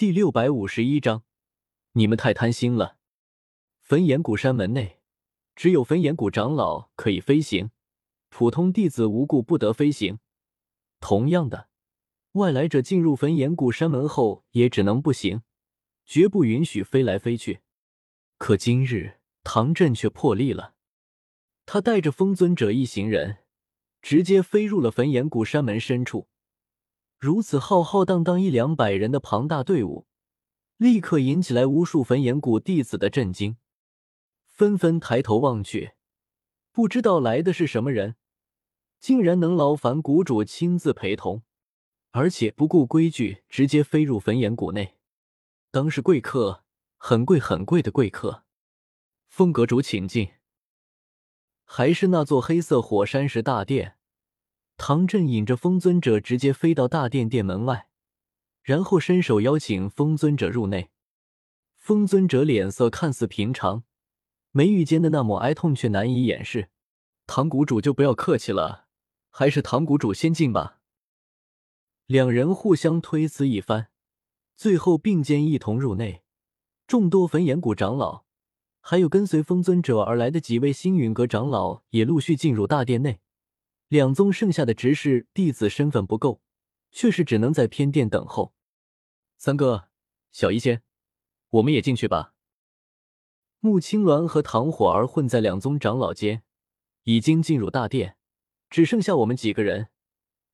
第六百五十一章，你们太贪心了。焚炎谷山门内，只有焚炎谷长老可以飞行，普通弟子无故不得飞行。同样的，外来者进入焚炎谷山门后，也只能步行，绝不允许飞来飞去。可今日，唐振却破例了，他带着风尊者一行人，直接飞入了焚炎谷山门深处。如此浩浩荡荡一两百人的庞大队伍，立刻引起来无数焚炎谷弟子的震惊，纷纷抬头望去，不知道来的是什么人，竟然能劳烦谷主亲自陪同，而且不顾规矩，直接飞入焚炎谷内，当是贵客，很贵很贵的贵客。风阁主，请进。还是那座黑色火山石大殿。唐振引着风尊者直接飞到大殿殿门外，然后伸手邀请风尊者入内。风尊者脸色看似平常，眉宇间的那抹哀痛却难以掩饰。唐谷主就不要客气了，还是唐谷主先进吧。两人互相推辞一番，最后并肩一同入内。众多焚炎谷长老，还有跟随风尊者而来的几位星陨阁长老也陆续进入大殿内。两宗剩下的执事弟子身份不够，却是只能在偏殿等候。三哥，小医仙，我们也进去吧。穆青鸾和唐火儿混在两宗长老间，已经进入大殿，只剩下我们几个人。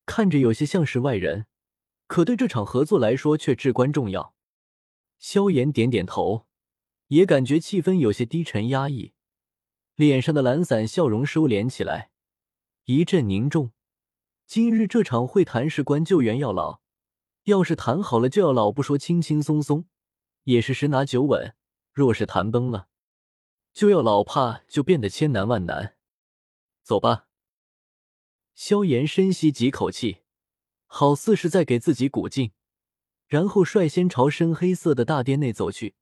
看着有些像是外人，可对这场合作来说却至关重要。萧炎点点头，也感觉气氛有些低沉压抑，脸上的懒散笑容收敛起来。一阵凝重。今日这场会谈事关救援要老，要是谈好了就要老，不说轻轻松松，也是十拿九稳；若是谈崩了，就要老，怕就变得千难万难。走吧。萧炎深吸几口气，好似是在给自己鼓劲，然后率先朝深黑色的大殿内走去，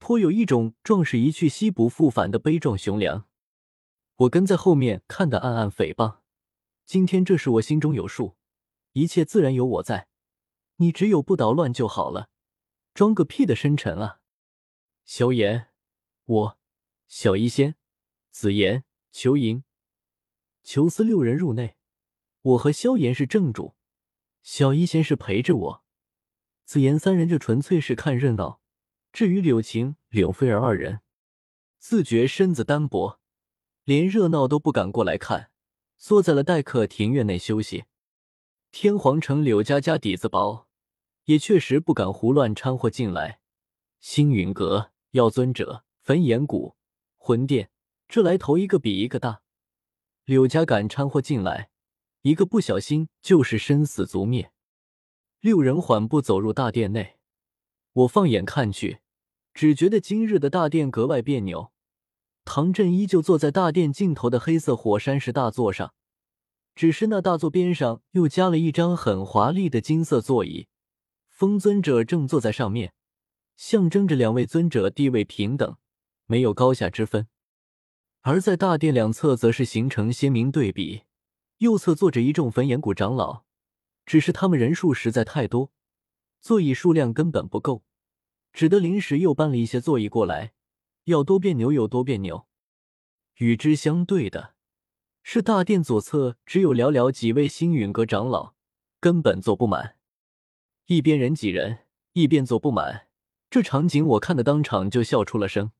颇有一种壮士一去兮不复返的悲壮雄凉。我跟在后面看的暗暗诽谤。今天这事我心中有数，一切自然有我在，你只有不捣乱就好了。装个屁的深沉啊！萧炎，我，小医仙，紫妍、裘莹、裘思六人入内。我和萧炎是正主，小医仙是陪着我，紫妍三人就纯粹是看热闹。至于柳晴、柳菲儿二人，自觉身子单薄。连热闹都不敢过来看，缩在了待客庭院内休息。天皇城柳家家底子薄，也确实不敢胡乱掺和进来。星陨阁、药尊者、焚炎谷、魂殿，这来头一个比一个大。柳家敢掺和进来，一个不小心就是生死族灭。六人缓步走入大殿内，我放眼看去，只觉得今日的大殿格外别扭。唐振依旧坐在大殿尽头的黑色火山石大座上，只是那大座边上又加了一张很华丽的金色座椅，风尊者正坐在上面，象征着两位尊者地位平等，没有高下之分。而在大殿两侧则是形成鲜明对比，右侧坐着一众焚炎谷长老，只是他们人数实在太多，座椅数量根本不够，只得临时又搬了一些座椅过来。要多别扭有多别扭。与之相对的是，大殿左侧只有寥寥几位星陨阁长老，根本坐不满。一边人挤人，一边坐不满，这场景我看的当场就笑出了声。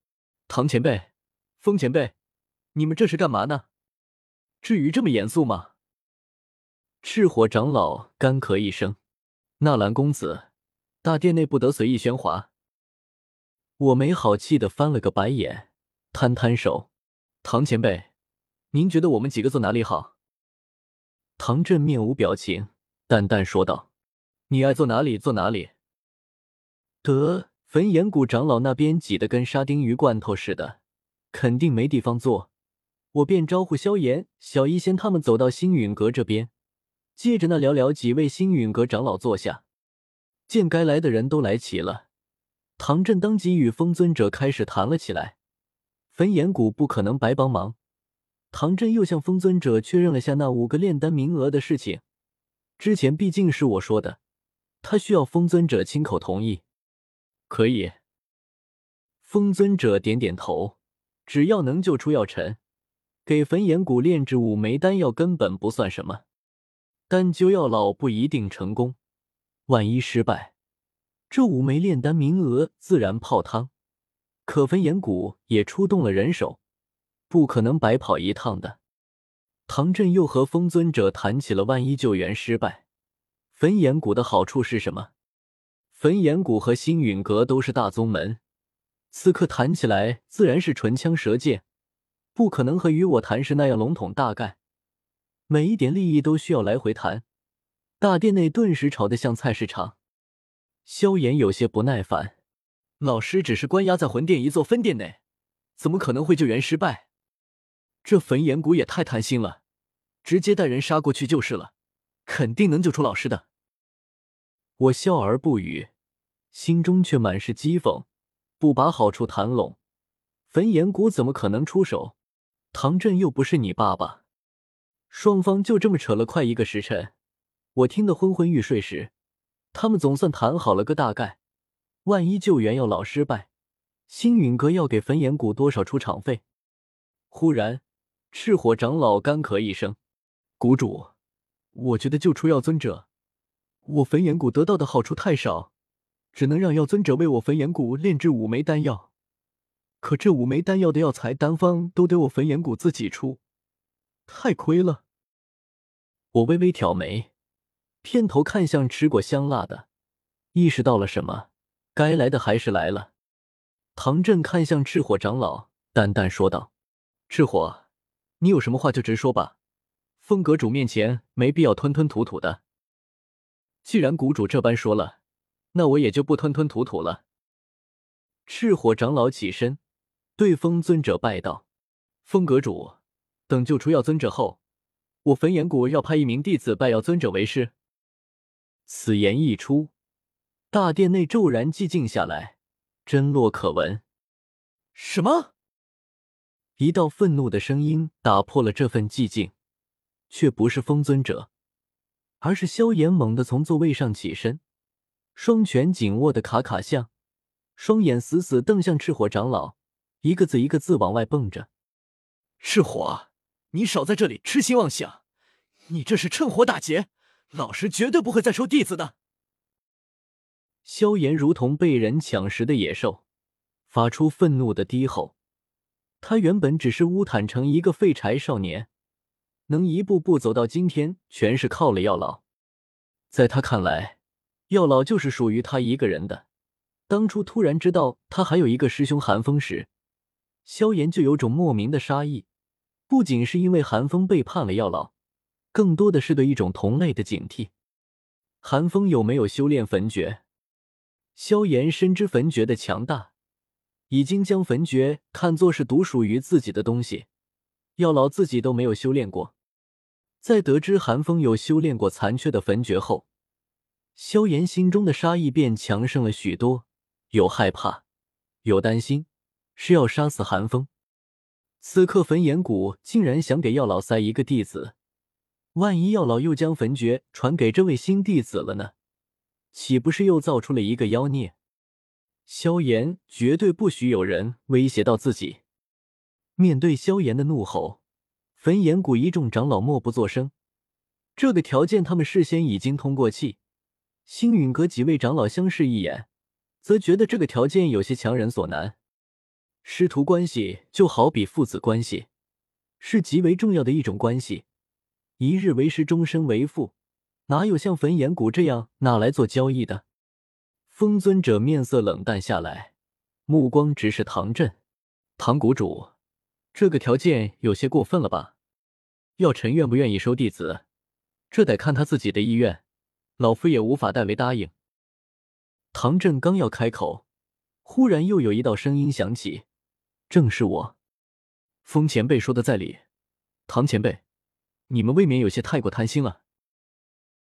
唐前辈，风前辈，你们这是干嘛呢？至于这么严肃吗？赤火长老干咳一声：“纳兰公子，大殿内不得随意喧哗。”我没好气的翻了个白眼，摊摊手：“唐前辈，您觉得我们几个坐哪里好？”唐振面无表情，淡淡说道：“你爱坐哪里坐哪里。”得，焚炎谷长老那边挤得跟沙丁鱼罐头似的，肯定没地方坐。我便招呼萧炎、小医仙他们走到星陨阁这边，借着那寥寥几位星陨阁长老坐下。见该来的人都来齐了。唐振当即与风尊者开始谈了起来，焚炎谷不可能白帮忙。唐振又向风尊者确认了下那五个炼丹名额的事情，之前毕竟是我说的，他需要风尊者亲口同意。可以。风尊者点点头，只要能救出药尘，给焚炎谷炼制五枚丹药根本不算什么。但救药老不一定成功，万一失败，这五枚炼丹名额自然泡汤。可焚炎谷也出动了人手，不可能白跑一趟的。唐振又和风尊者谈起了万一救援失败，焚炎谷的好处是什么？焚炎谷和星陨阁都是大宗门，此刻谈起来自然是唇枪舌剑，不可能和与我谈时那样笼统大概。每一点利益都需要来回谈。大殿内顿时吵得像菜市场。萧炎有些不耐烦：“老师只是关押在魂殿一座分殿内，怎么可能会救援失败？”这焚炎谷也太贪心了，直接带人杀过去就是了，肯定能救出老师的。我笑而不语，心中却满是讥讽。不把好处谈拢，焚炎谷怎么可能出手？唐振又不是你爸爸。双方就这么扯了快一个时辰，我听得昏昏欲睡时，他们总算谈好了个大概。万一救援要老失败，星陨阁要给焚炎谷多少出场费？忽然。赤火长老干咳一声：“谷主，我觉得救出药尊者，我焚炎谷得到的好处太少，只能让药尊者为我焚炎谷炼制五枚丹药。可这五枚丹药的药材单方都得我焚炎谷自己出，太亏了。”我微微挑眉，偏头看向吃过香辣的，意识到了什么，该来的还是来了。唐振看向赤火长老，淡淡说道：“赤火。”你有什么话就直说吧，风阁主面前没必要吞吞吐吐的。既然谷主这般说了，那我也就不吞吞吐吐了。赤火长老起身，对风尊者拜道：“风阁主，等救出药尊者后，我焚炎谷要派一名弟子拜药尊者为师。”此言一出，大殿内骤然寂静下来，真落可闻。什么？一道愤怒的声音打破了这份寂静，却不是风尊者，而是萧炎猛地从座位上起身，双拳紧握的卡卡象，双眼死死瞪向赤火长老，一个字一个字往外蹦着：“赤火，你少在这里痴心妄想，你这是趁火打劫，老师绝对不会再收弟子的。”萧炎如同被人抢食的野兽，发出愤怒的低吼。他原本只是乌坦城一个废柴少年，能一步步走到今天，全是靠了药老。在他看来，药老就是属于他一个人的。当初突然知道他还有一个师兄寒风时，萧炎就有种莫名的杀意，不仅是因为寒风背叛了药老，更多的是对一种同类的警惕。寒风有没有修炼焚诀？萧炎深知焚诀的强大。已经将焚诀看作是独属于自己的东西，药老自己都没有修炼过。在得知寒风有修炼过残缺的焚诀后，萧炎心中的杀意便强盛了许多，有害怕，有担心，是要杀死寒风。此刻焚炎谷竟然想给药老塞一个弟子，万一药老又将焚诀传给这位新弟子了呢？岂不是又造出了一个妖孽？萧炎绝对不许有人威胁到自己。面对萧炎的怒吼，焚炎谷一众长老默不作声。这个条件他们事先已经通过气。星陨阁几位长老相视一眼，则觉得这个条件有些强人所难。师徒关系就好比父子关系，是极为重要的一种关系。一日为师，终身为父，哪有像焚炎谷这样拿来做交易的？风尊者面色冷淡下来，目光直视唐振。唐谷主，这个条件有些过分了吧？药尘愿不愿意收弟子，这得看他自己的意愿，老夫也无法代为答应。唐振刚要开口，忽然又有一道声音响起：“正是我。”风前辈说的在理，唐前辈，你们未免有些太过贪心了。